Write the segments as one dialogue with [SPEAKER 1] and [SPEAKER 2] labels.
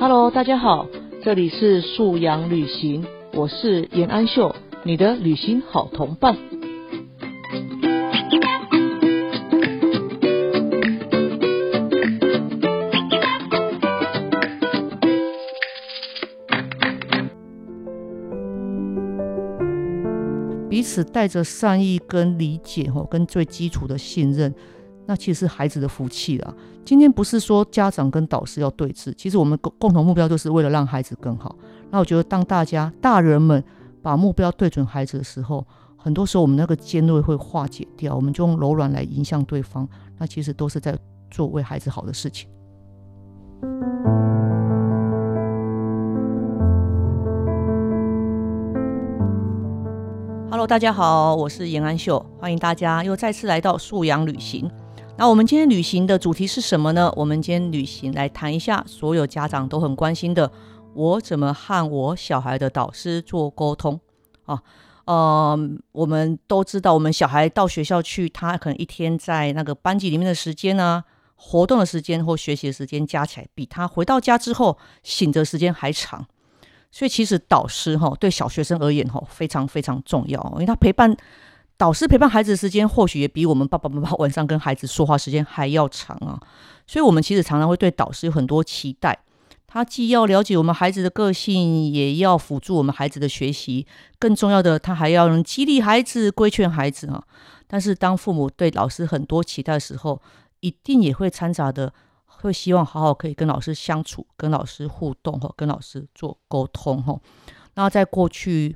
[SPEAKER 1] Hello，大家好，这里是素阳旅行，我是严安秀，你的旅行好同伴。彼此带着善意跟理解，吼，跟最基础的信任。那其实是孩子的福气了。今天不是说家长跟导师要对峙，其实我们共共同目标就是为了让孩子更好。那我觉得，当大家大人们把目标对准孩子的时候，很多时候我们那个尖锐会化解掉，我们就用柔软来影响对方。那其实都是在做为孩子好的事情。Hello，大家好，我是严安秀，欢迎大家又再次来到素养旅行。那我们今天旅行的主题是什么呢？我们今天旅行来谈一下所有家长都很关心的，我怎么和我小孩的导师做沟通啊？呃，我们都知道，我们小孩到学校去，他可能一天在那个班级里面的时间呢，活动的时间或学习的时间加起来，比他回到家之后醒着时间还长。所以其实导师哈对小学生而言哈非常非常重要，因为他陪伴。导师陪伴孩子的时间，或许也比我们爸爸妈妈晚上跟孩子说话时间还要长啊。所以，我们其实常常会对导师有很多期待。他既要了解我们孩子的个性，也要辅助我们孩子的学习。更重要的，他还要能激励孩子、规劝孩子啊。但是，当父母对老师很多期待的时候，一定也会掺杂的，会希望好好可以跟老师相处，跟老师互动哈，跟老师做沟通哈。那在过去。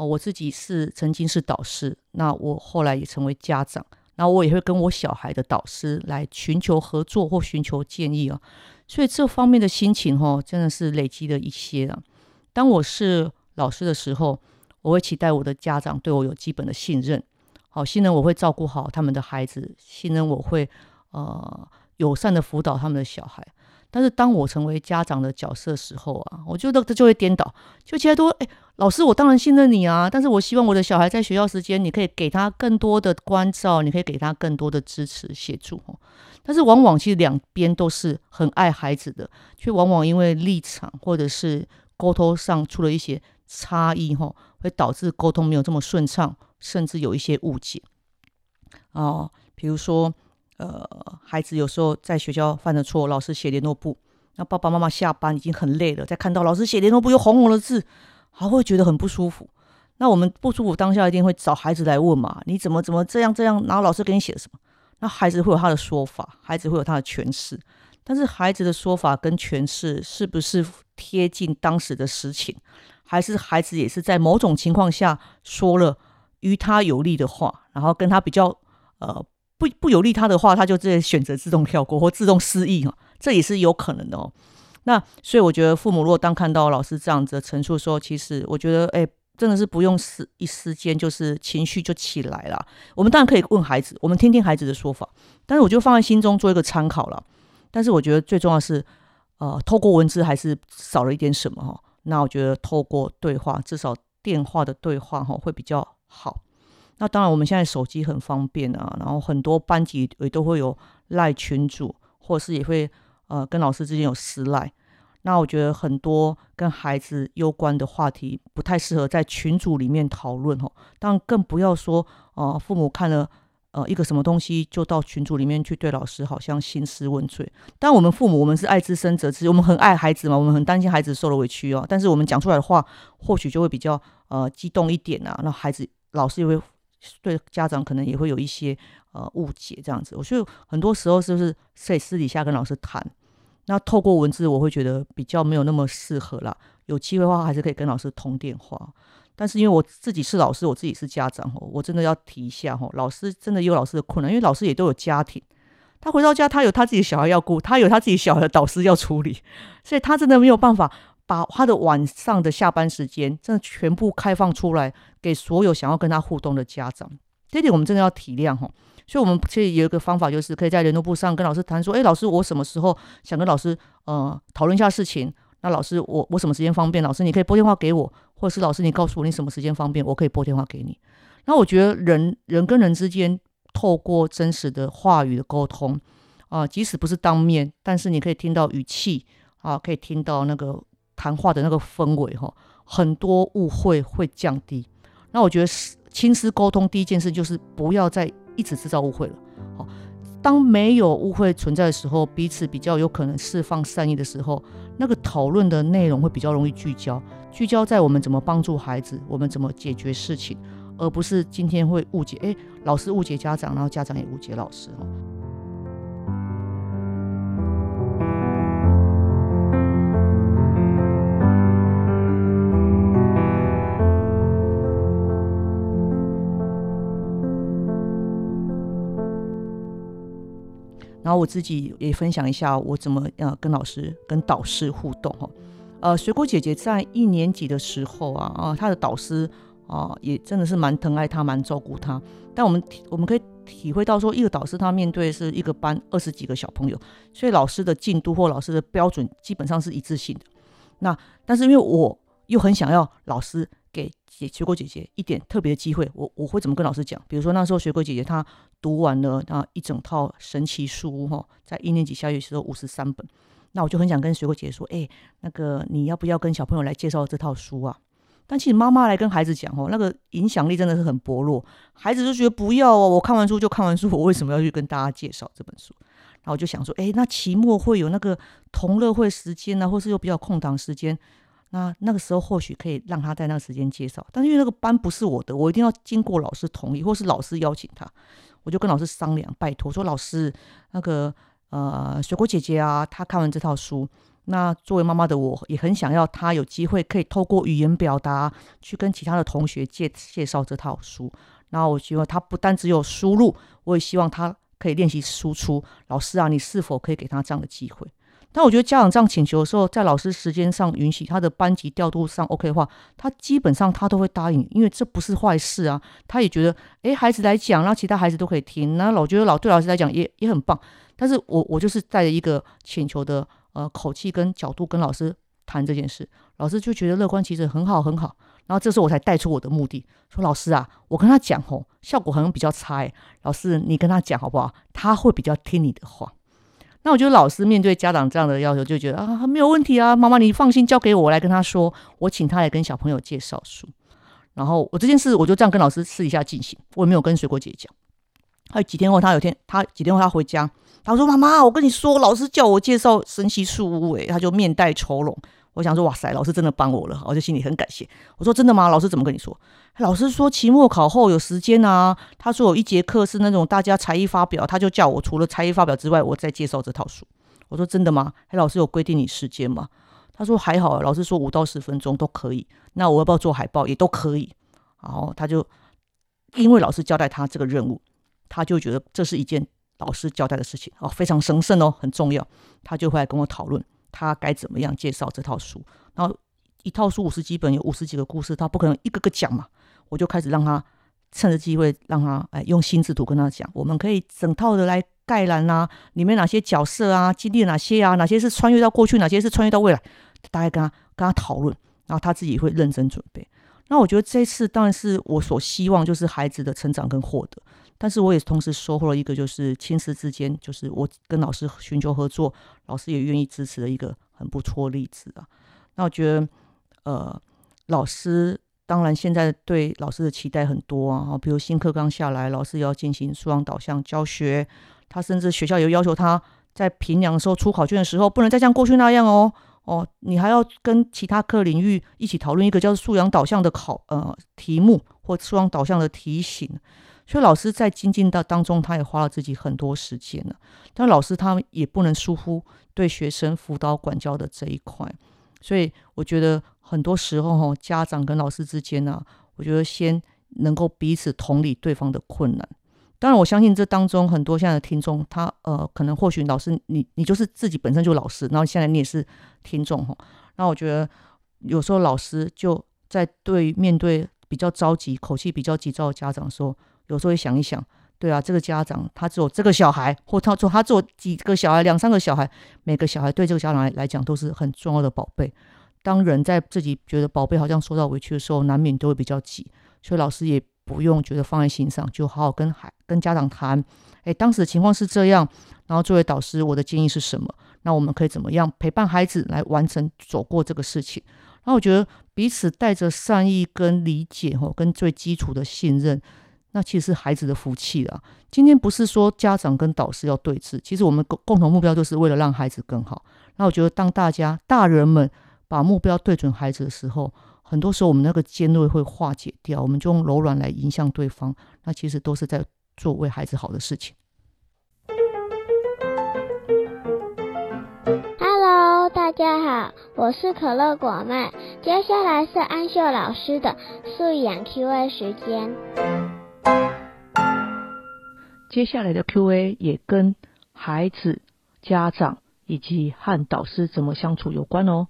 [SPEAKER 1] 哦，我自己是曾经是导师，那我后来也成为家长，那我也会跟我小孩的导师来寻求合作或寻求建议啊，所以这方面的心情哈，真的是累积了一些了。当我是老师的时候，我会期待我的家长对我有基本的信任，好，信任我会照顾好他们的孩子，信任我会呃友善的辅导他们的小孩。但是当我成为家长的角色时候啊，我觉得这就会颠倒，就其他都哎，老师我当然信任你啊，但是我希望我的小孩在学校时间，你可以给他更多的关照，你可以给他更多的支持协助哦。但是往往其实两边都是很爱孩子的，却往往因为立场或者是沟通上出了一些差异哈，会导致沟通没有这么顺畅，甚至有一些误解哦，比如说。呃，孩子有时候在学校犯的错，老师写联络簿，那爸爸妈妈下班已经很累了，再看到老师写联络簿有红红的字，还会觉得很不舒服。那我们不舒服当下一定会找孩子来问嘛？你怎么怎么这样这样？然后老师给你写什么？那孩子会有他的说法，孩子会有他的诠释。但是孩子的说法跟诠释是不是贴近当时的实情，还是孩子也是在某种情况下说了与他有利的话，然后跟他比较呃。不不有利他的话，他就直接选择自动跳过或自动失忆哈，这也是有可能的哦。那所以我觉得父母如果当看到老师这样子陈述说，其实我觉得哎，真的是不用时一时间就是情绪就起来了。我们当然可以问孩子，我们听听孩子的说法，但是我就放在心中做一个参考了。但是我觉得最重要是，呃，透过文字还是少了一点什么哈。那我觉得透过对话，至少电话的对话哈会比较好。那当然，我们现在手机很方便啊，然后很多班级也都会有赖群主，或是也会呃跟老师之间有私赖。那我觉得很多跟孩子攸关的话题，不太适合在群组里面讨论哦。当然，更不要说呃父母看了呃一个什么东西，就到群组里面去对老师好像兴师问罪。但我们父母，我们是爱之深责之，我们很爱孩子嘛，我们很担心孩子受了委屈哦。但是我们讲出来的话，或许就会比较呃激动一点啊。那孩子老师也会。对家长可能也会有一些呃误解，这样子，我觉得很多时候是不是可以私底下跟老师谈？那透过文字，我会觉得比较没有那么适合啦。有机会的话，还是可以跟老师通电话。但是因为我自己是老师，我自己是家长哦，我真的要提一下哦，老师真的有老师的困难，因为老师也都有家庭，他回到家，他有他自己小孩要顾，他有他自己小孩的导师要处理，所以他真的没有办法。把他的晚上的下班时间，真的全部开放出来给所有想要跟他互动的家长，这点我们真的要体谅哈。所以，我们其实有一个方法，就是可以在联络簿上跟老师谈说：，哎，老师，我什么时候想跟老师呃讨论一下事情？那老师，我我什么时间方便？老师，你可以拨电话给我，或者是老师，你告诉我你什么时间方便，我可以拨电话给你。那我觉得人人跟人之间透过真实的话语的沟通啊，即使不是当面，但是你可以听到语气。啊，可以听到那个谈话的那个氛围哈，很多误会会降低。那我觉得是亲师沟通第一件事就是不要再一直制造误会了。好，当没有误会存在的时候，彼此比较有可能释放善意的时候，那个讨论的内容会比较容易聚焦，聚焦在我们怎么帮助孩子，我们怎么解决事情，而不是今天会误解，诶，老师误解家长，然后家长也误解老师然后我自己也分享一下我怎么呃跟老师跟导师互动哈，呃水果姐姐在一年级的时候啊啊她的导师啊也真的是蛮疼爱她蛮照顾她，但我们我们可以体会到说一个导师他面对是一个班二十几个小朋友，所以老师的进度或老师的标准基本上是一致性的。那但是因为我又很想要老师。学果姐姐一点特别的机会，我我会怎么跟老师讲？比如说那时候学果姐姐她读完了那一整套神奇书哈，在一年级下学期时候五十三本，那我就很想跟学果姐姐说，哎，那个你要不要跟小朋友来介绍这套书啊？但其实妈妈来跟孩子讲哦，那个影响力真的是很薄弱，孩子就觉得不要哦，我看完书就看完书，我为什么要去跟大家介绍这本书？然后我就想说，哎，那期末会有那个同乐会时间呢，或是又比较空档时间。那那个时候或许可以让他在那个时间介绍，但是因为那个班不是我的，我一定要经过老师同意，或是老师邀请他，我就跟老师商量，拜托说老师，那个呃水果姐姐啊，她看完这套书，那作为妈妈的我也很想要她有机会可以透过语言表达去跟其他的同学介介绍这套书，然后我希望她不单只有输入，我也希望她可以练习输出。老师啊，你是否可以给她这样的机会？但我觉得家长这样请求的时候，在老师时间上允许他的班级调度上 OK 的话，他基本上他都会答应，因为这不是坏事啊。他也觉得，哎，孩子来讲，然后其他孩子都可以听，那老觉得老对老师来讲也也很棒。但是我我就是带着一个请求的呃口气跟角度跟老师谈这件事，老师就觉得乐观其实很好很好。然后这时候我才带出我的目的，说老师啊，我跟他讲吼，效果好像比较差哎。老师你跟他讲好不好？他会比较听你的话。那我觉得老师面对家长这样的要求，就觉得啊没有问题啊，妈妈你放心交给我，来跟他说，我请他来跟小朋友介绍书。然后我这件事我就这样跟老师私底下进行，我也没有跟水果姐讲。还有几天后，他有天他几天后他回家，他说妈妈，我跟你说，老师叫我介绍神奇树屋，诶，他就面带愁容。我想说，哇塞，老师真的帮我了，我就心里很感谢。我说真的吗？老师怎么跟你说？老师说期末考后有时间啊。他说有一节课是那种大家才艺发表，他就叫我除了才艺发表之外，我再介绍这套书。我说真的吗？老师有规定你时间吗？他说还好，老师说五到十分钟都可以。那我要不要做海报也都可以。然后他就因为老师交代他这个任务，他就觉得这是一件老师交代的事情哦，非常神圣哦，很重要。他就会来跟我讨论。他该怎么样介绍这套书？然后一套书五十几本，有五十几个故事，他不可能一个个讲嘛。我就开始让他趁着机会，让他哎用心智图跟他讲，我们可以整套的来概览啊，里面哪些角色啊，经历哪些啊，哪些是穿越到过去，哪些是穿越到未来，大概跟他跟他讨论，然后他自己会认真准备。那我觉得这次当然是我所希望，就是孩子的成长跟获得。但是我也同时收获了一个，就是亲师之间，就是我跟老师寻求合作，老师也愿意支持的一个很不错例子啊。那我觉得，呃，老师当然现在对老师的期待很多啊，比如新课刚下来，老师要进行素养导向教学，他甚至学校也要求他在评量的时候出考卷的时候，不能再像过去那样哦哦，你还要跟其他课领域一起讨论一个叫素养导向的考呃题目或素养导向的题型。所以老师在精进的当中，他也花了自己很多时间了。但老师他也不能疏忽对学生辅导管教的这一块。所以我觉得很多时候哈，家长跟老师之间呢，我觉得先能够彼此同理对方的困难。当然，我相信这当中很多现在的听众，他呃，可能或许老师你你就是自己本身就老师，然后现在你也是听众哈。那我觉得有时候老师就在对面对比较着急、口气比较急躁的家长说。有时候会想一想，对啊，这个家长他只有这个小孩，或他做他做几个小孩，两三个小孩，每个小孩对这个家长来来讲都是很重要的宝贝。当人在自己觉得宝贝好像受到委屈的时候，难免都会比较急。所以老师也不用觉得放在心上，就好好跟孩跟家长谈。哎，当时的情况是这样，然后作为导师，我的建议是什么？
[SPEAKER 2] 那我们可以怎么样陪伴孩子来完成走过这个事情？那我觉得彼此带着善意跟理解，吼，跟最基础的信任，那其实是孩子的福气啦。今天不是说家长跟导师要对峙，其实我们共共同目标就是为了让孩子更好。那我觉得当大家大人们把目标对准孩子的时候，很多时候我们那个尖锐会化解掉，我们就用柔软来影响对方，那其实都是在做为孩子好的事情。
[SPEAKER 3] Hello，大家好，我是可乐果妹。接下来是安秀老师的素养 Q&A 时间。
[SPEAKER 2] 接下来的 Q&A 也跟孩子、家长以及和导师怎么相处有关哦。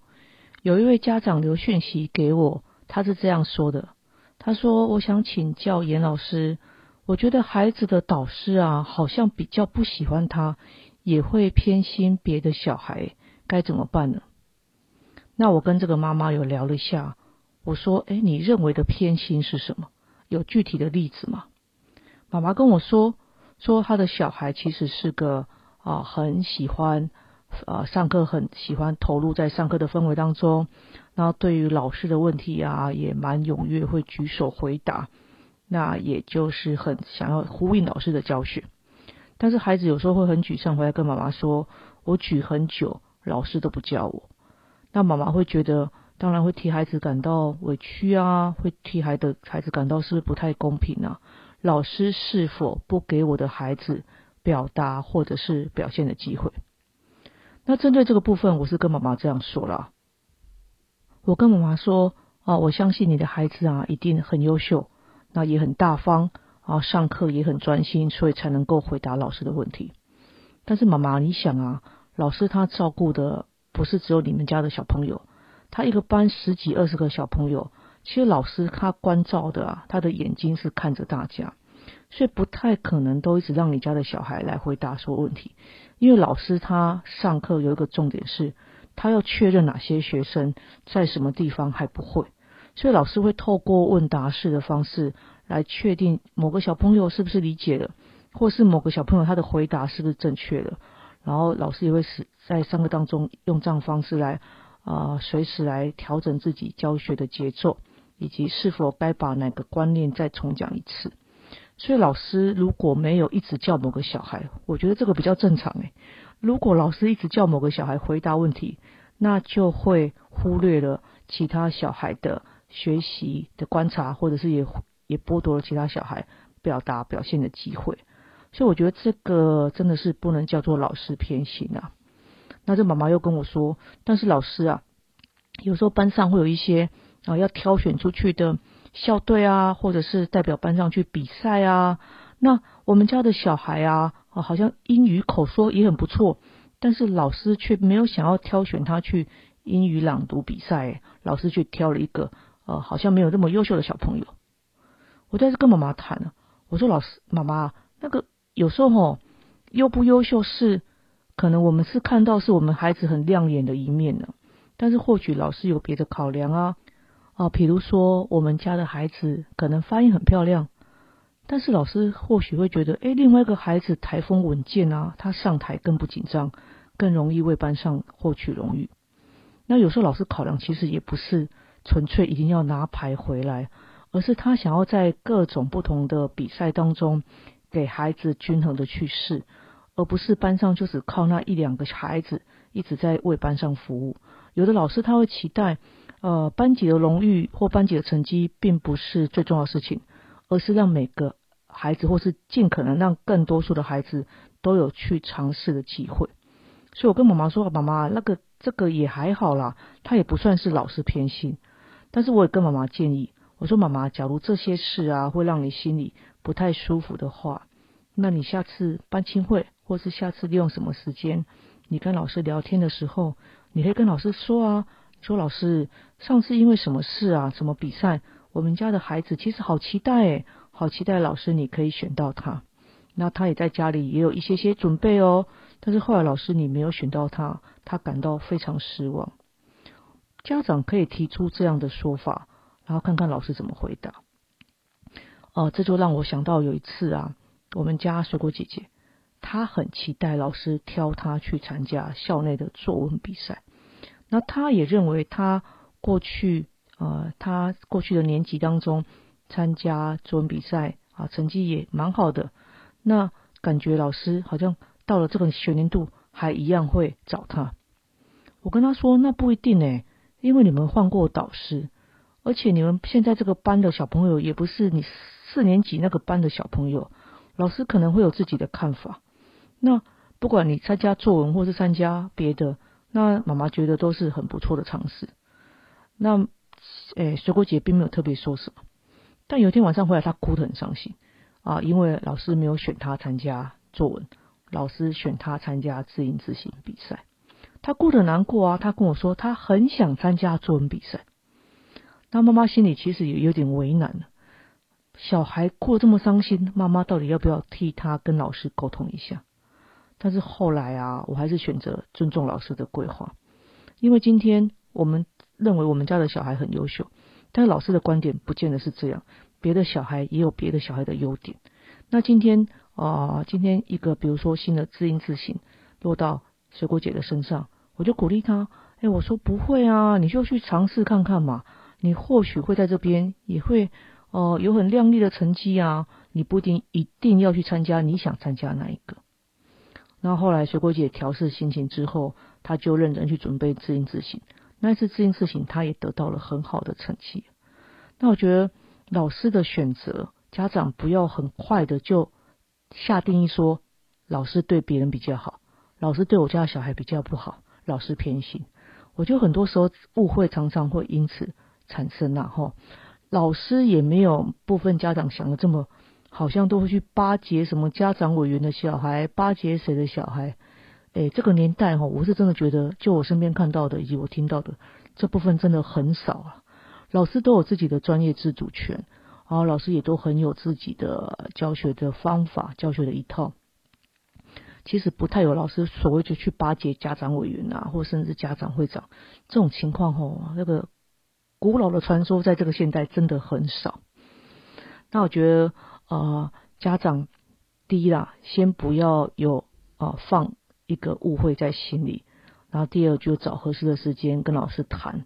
[SPEAKER 2] 有一位家长留讯息给我，他是这样说的：他说，我想请教严老师，我觉得孩子的导师啊，好像比较不喜欢他，也会偏心别的小孩。该怎么办呢？那我跟这个妈妈有聊了一下，我说：“哎，你认为的偏心是什么？有具体的例子吗？”妈妈跟我说：“说他的小孩其实是个啊，很喜欢啊上课，很喜欢投入在上课的氛围当中，然后对于老师的问题啊，也蛮踊跃，会举手回答，那也就是很想要呼应老师的教学。但是孩子有时候会很沮丧，回来跟妈妈说：我举很久。”老师都不叫我，那妈妈会觉得，当然会替孩子感到委屈啊，会替孩的孩子感到是不是不太公平啊？老师是否不给我的孩子表达或者是表现的机会？那针对这个部分，我是跟妈妈这样说了，我跟妈妈说啊，我相信你的孩子啊，一定很优秀，那也很大方啊，上课也很专心，所以才能够回答老师的问题。但是妈妈，你想啊？老师他照顾的不是只有你们家的小朋友，他一个班十几二十个小朋友，其实老师他关照的啊，他的眼睛是看着大家，所以不太可能都一直让你家的小孩来回答说问题，因为老师他上课有一个重点是，他要确认哪些学生在什么地方还不会，所以老师会透过问答式的方式来确定某个小朋友是不是理解了，或是某个小朋友他的回答是不是正确的。然后老师也会使在上课当中用这样方式来啊，随时来调整自己教学的节奏，以及是否该把哪个观念再重讲一次。所以老师如果没有一直叫某个小孩，我觉得这个比较正常诶。如果老师一直叫某个小孩回答问题，那就会忽略了其他小孩的学习的观察，或者是也也剥夺了其他小孩表达表现的机会。所以我觉得这个真的是不能叫做老师偏心啊。那这妈妈又跟我说，但是老师啊，有时候班上会有一些啊要挑选出去的校队啊，或者是代表班上去比赛啊。那我们家的小孩啊，好像英语口说也很不错，但是老师却没有想要挑选他去英语朗读比赛，老师却挑了一个呃好像没有那么优秀的小朋友。我在这跟妈妈谈了，我说老师妈妈那个。有时候吼，优不优秀是可能我们是看到是我们孩子很亮眼的一面呢，但是或许老师有别的考量啊啊，比如说我们家的孩子可能发音很漂亮，但是老师或许会觉得，哎，另外一个孩子台风稳健啊，他上台更不紧张，更容易为班上获取荣誉。那有时候老师考量其实也不是纯粹一定要拿牌回来，而是他想要在各种不同的比赛当中。给孩子均衡的去试，而不是班上就只靠那一两个孩子一直在为班上服务。有的老师他会期待，呃，班级的荣誉或班级的成绩并不是最重要的事情，而是让每个孩子或是尽可能让更多数的孩子都有去尝试的机会。所以我跟妈妈说：“妈妈，那个这个也还好啦，他也不算是老师偏心。”但是我也跟妈妈建议，我说：“妈妈，假如这些事啊会让你心里……”不太舒服的话，那你下次班亲会，或是下次利用什么时间，你跟老师聊天的时候，你可以跟老师说啊，说老师上次因为什么事啊，什么比赛，我们家的孩子其实好期待诶，好期待老师你可以选到他，那他也在家里也有一些些准备哦，但是后来老师你没有选到他，他感到非常失望。家长可以提出这样的说法，然后看看老师怎么回答。哦，这就让我想到有一次啊，我们家水果姐姐她很期待老师挑她去参加校内的作文比赛。那他也认为他过去呃，他过去的年级当中参加作文比赛啊，成绩也蛮好的。那感觉老师好像到了这个学年度还一样会找他。我跟他说，那不一定诶，因为你们换过导师，而且你们现在这个班的小朋友也不是你四年级那个班的小朋友，老师可能会有自己的看法。那不管你参加作文或是参加别的，那妈妈觉得都是很不错的尝试。那诶，水果姐并没有特别说什么，但有一天晚上回来，她哭得很伤心啊，因为老师没有选她参加作文，老师选她参加自音自行比赛。她哭得难过啊，她跟我说，她很想参加作文比赛。那妈妈心里其实也有点为难了，小孩哭这么伤心，妈妈到底要不要替他跟老师沟通一下？但是后来啊，我还是选择尊重老师的规划，因为今天我们认为我们家的小孩很优秀，但是老师的观点不见得是这样，别的小孩也有别的小孩的优点。那今天啊，今天一个比如说新的字音字形落到水果姐的身上，我就鼓励她，哎，我说不会啊，你就去尝试看看嘛，你或许会在这边也会哦有很亮丽的成绩啊，你不一定一定要去参加你想参加那一个。然后后来水果姐调试心情之后，她就认真去准备自音自省。那一次自音自省，她也得到了很好的成绩。那我觉得老师的选择，家长不要很快的就下定义说，老师对别人比较好，老师对我家的小孩比较不好，老师偏心。我觉得很多时候误会常常会因此产生呐，吼，老师也没有部分家长想的这么。好像都会去巴结什么家长委员的小孩，巴结谁的小孩？哎，这个年代哈，我是真的觉得，就我身边看到的以及我听到的这部分真的很少啊。老师都有自己的专业自主权，然后老师也都很有自己的教学的方法、教学的一套。其实不太有老师所谓就去巴结家长委员啊，或甚至家长会长这种情况吼，那个古老的传说在这个现代真的很少。那我觉得。呃，家长第一啦，先不要有啊放一个误会在心里，然后第二就找合适的时间跟老师谈。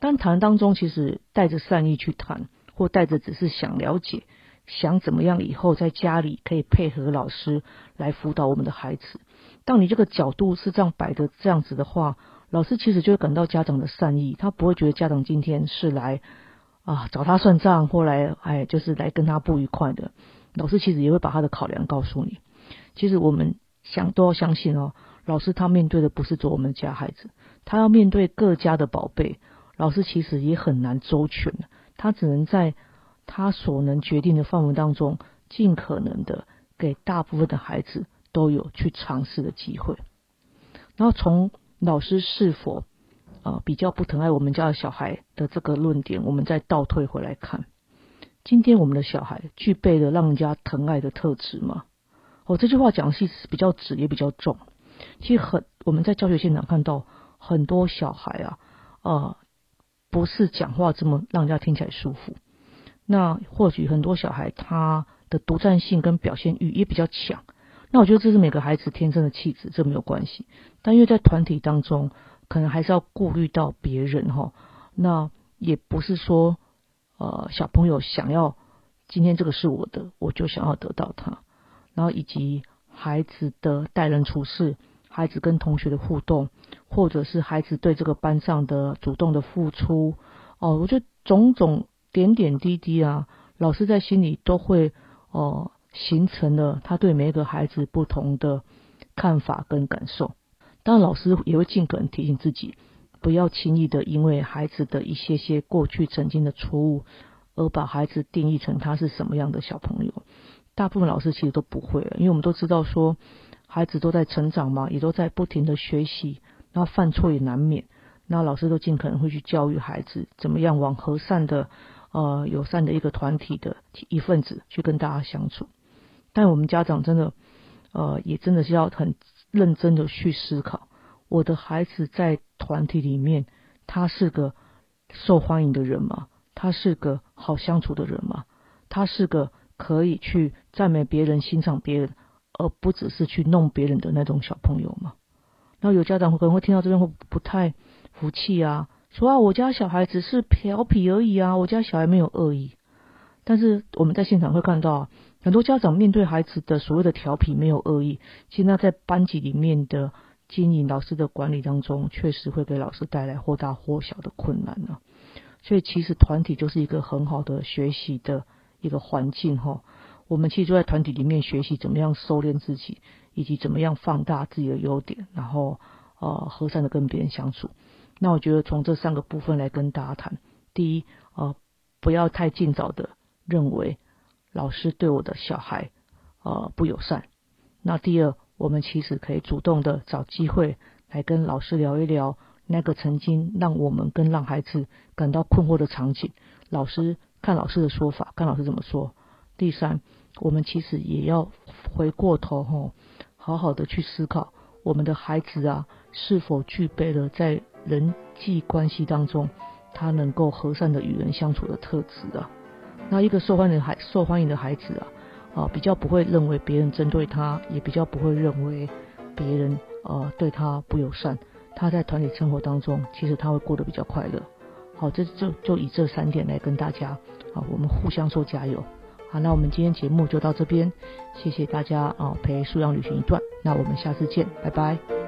[SPEAKER 2] 但谈当中其实带着善意去谈，或带着只是想了解，想怎么样以后在家里可以配合老师来辅导我们的孩子。当你这个角度是这样摆的这样子的话，老师其实就会感到家长的善意，他不会觉得家长今天是来。啊，找他算账或来，哎，就是来跟他不愉快的老师，其实也会把他的考量告诉你。其实我们想都要相信哦，老师他面对的不是做我们家孩子，他要面对各家的宝贝。老师其实也很难周全他只能在他所能决定的范围当中，尽可能的给大部分的孩子都有去尝试的机会。然后从老师是否。啊，比较不疼爱我们家的小孩的这个论点，我们再倒退回来看，今天我们的小孩具备了让人家疼爱的特质吗？哦，这句话讲的是比较直也比较重。其实很我们在教学现场看到很多小孩啊，呃，不是讲话这么让人家听起来舒服。那或许很多小孩他的独占性跟表现欲也比较强。那我觉得这是每个孩子天生的气质，这没有关系。但因为在团体当中。可能还是要顾虑到别人哈，那也不是说呃小朋友想要今天这个是我的，我就想要得到它，然后以及孩子的待人处事，孩子跟同学的互动，或者是孩子对这个班上的主动的付出。哦，我觉得种种点点滴滴啊，老师在心里都会哦形成了他对每一个孩子不同的看法跟感受。当然，老师也会尽可能提醒自己，不要轻易的因为孩子的一些些过去曾经的错误，而把孩子定义成他是什么样的小朋友。大部分老师其实都不会，因为我们都知道说，孩子都在成长嘛，也都在不停的学习，然后犯错也难免。那老师都尽可能会去教育孩子，怎么样往和善的、呃友善的一个团体的一份子去跟大家相处。但我们家长真的，呃，也真的是要很。认真的去思考，我的孩子在团体里面，他是个受欢迎的人吗？他是个好相处的人吗？他是个可以去赞美别人、欣赏别人，而不只是去弄别人的那种小朋友吗。那有家长可能会听到这边会不太服气啊，说啊，我家小孩只是调皮而已啊，我家小孩没有恶意。但是我们在现场会看到，很多家长面对孩子的所谓的调皮没有恶意，其实那在班级里面的经营、老师的管理当中，确实会给老师带来或大或小的困难呢。所以其实团体就是一个很好的学习的一个环境哈。我们其实就在团体里面学习怎么样收敛自己，以及怎么样放大自己的优点，然后呃和善的跟别人相处。那我觉得从这三个部分来跟大家谈，第一呃不要太尽早的。认为老师对我的小孩呃不友善，那第二，我们其实可以主动的找机会来跟老师聊一聊那个曾经让我们跟让孩子感到困惑的场景。老师看老师的说法，看老师怎么说。第三，我们其实也要回过头吼，好好的去思考我们的孩子啊是否具备了在人际关系当中他能够和善的与人相处的特质啊。那一个受欢迎的孩受欢迎的孩子啊，啊比较不会认为别人针对他，也比较不会认为别人呃对他不友善。他在团体生活当中，其实他会过得比较快乐。好，这就就以这三点来跟大家啊，我们互相说加油。好，那我们今天节目就到这边，谢谢大家啊陪素养旅行一段，那我们下次见，拜拜。